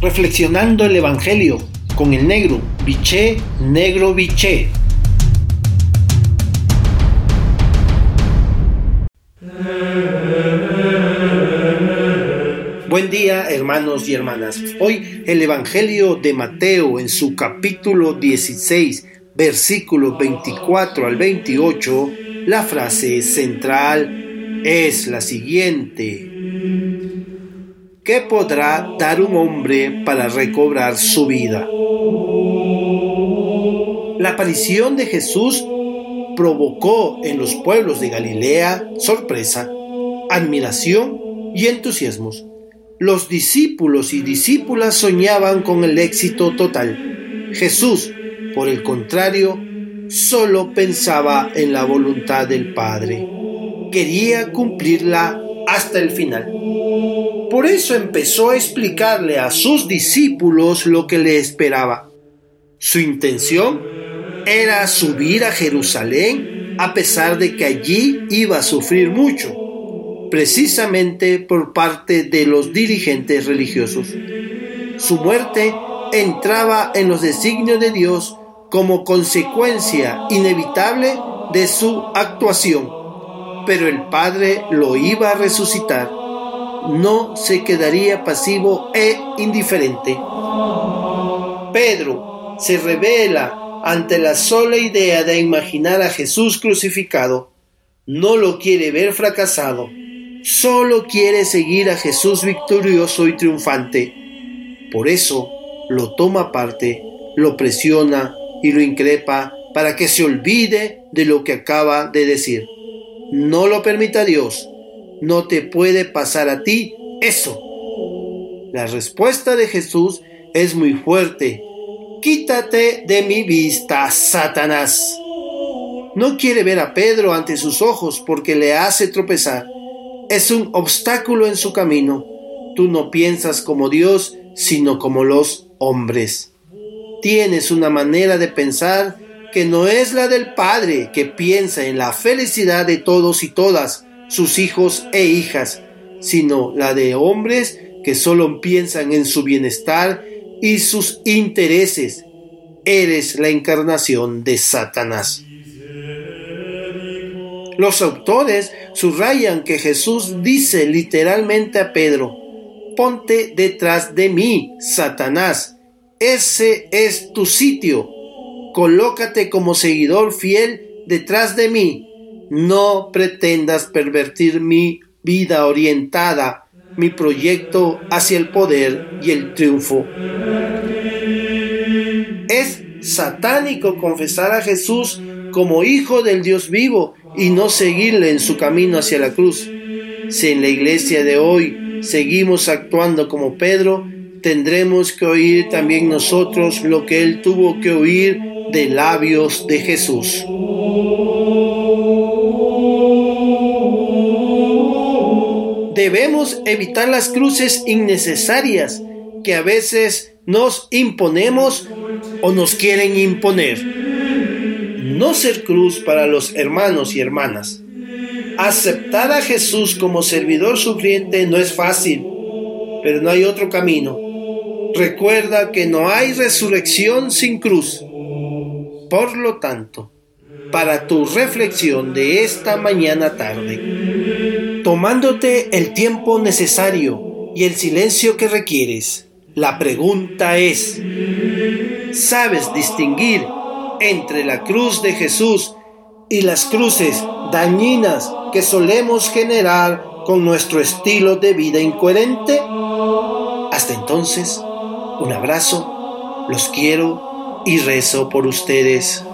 reflexionando el Evangelio con el negro, biché, negro, biché. Buen día hermanos y hermanas. Hoy el Evangelio de Mateo en su capítulo 16, versículos 24 al 28, la frase central es la siguiente. ¿Qué podrá dar un hombre para recobrar su vida? La aparición de Jesús provocó en los pueblos de Galilea sorpresa, admiración y entusiasmos. Los discípulos y discípulas soñaban con el éxito total. Jesús, por el contrario, solo pensaba en la voluntad del Padre. Quería cumplirla hasta el final. Por eso empezó a explicarle a sus discípulos lo que le esperaba. Su intención era subir a Jerusalén a pesar de que allí iba a sufrir mucho, precisamente por parte de los dirigentes religiosos. Su muerte entraba en los designios de Dios como consecuencia inevitable de su actuación, pero el Padre lo iba a resucitar no se quedaría pasivo e indiferente. Pedro se revela ante la sola idea de imaginar a Jesús crucificado. No lo quiere ver fracasado, solo quiere seguir a Jesús victorioso y triunfante. Por eso lo toma aparte, lo presiona y lo increpa para que se olvide de lo que acaba de decir. No lo permita Dios, no te puede pasar a ti eso. La respuesta de Jesús es muy fuerte. Quítate de mi vista, Satanás. No quiere ver a Pedro ante sus ojos porque le hace tropezar. Es un obstáculo en su camino. Tú no piensas como Dios, sino como los hombres. Tienes una manera de pensar que no es la del Padre, que piensa en la felicidad de todos y todas, sus hijos e hijas, sino la de hombres que solo piensan en su bienestar y sus intereses. Eres la encarnación de Satanás. Los autores subrayan que Jesús dice literalmente a Pedro, ponte detrás de mí, Satanás, ese es tu sitio, colócate como seguidor fiel detrás de mí, no pretendas pervertir mi vida orientada, mi proyecto hacia el poder y el triunfo. Es satánico confesar a Jesús como hijo del Dios vivo y no seguirle en su camino hacia la cruz. Si en la iglesia de hoy seguimos actuando como Pedro, tendremos que oír también nosotros lo que él tuvo que oír de labios de Jesús. Debemos evitar las cruces innecesarias que a veces nos imponemos o nos quieren imponer. No ser cruz para los hermanos y hermanas. Aceptar a Jesús como servidor sufriente no es fácil, pero no hay otro camino. Recuerda que no hay resurrección sin cruz. Por lo tanto, para tu reflexión de esta mañana tarde, tomándote el tiempo necesario y el silencio que requieres, la pregunta es, ¿sabes distinguir entre la cruz de Jesús y las cruces dañinas que solemos generar con nuestro estilo de vida incoherente? Hasta entonces, un abrazo, los quiero y rezo por ustedes.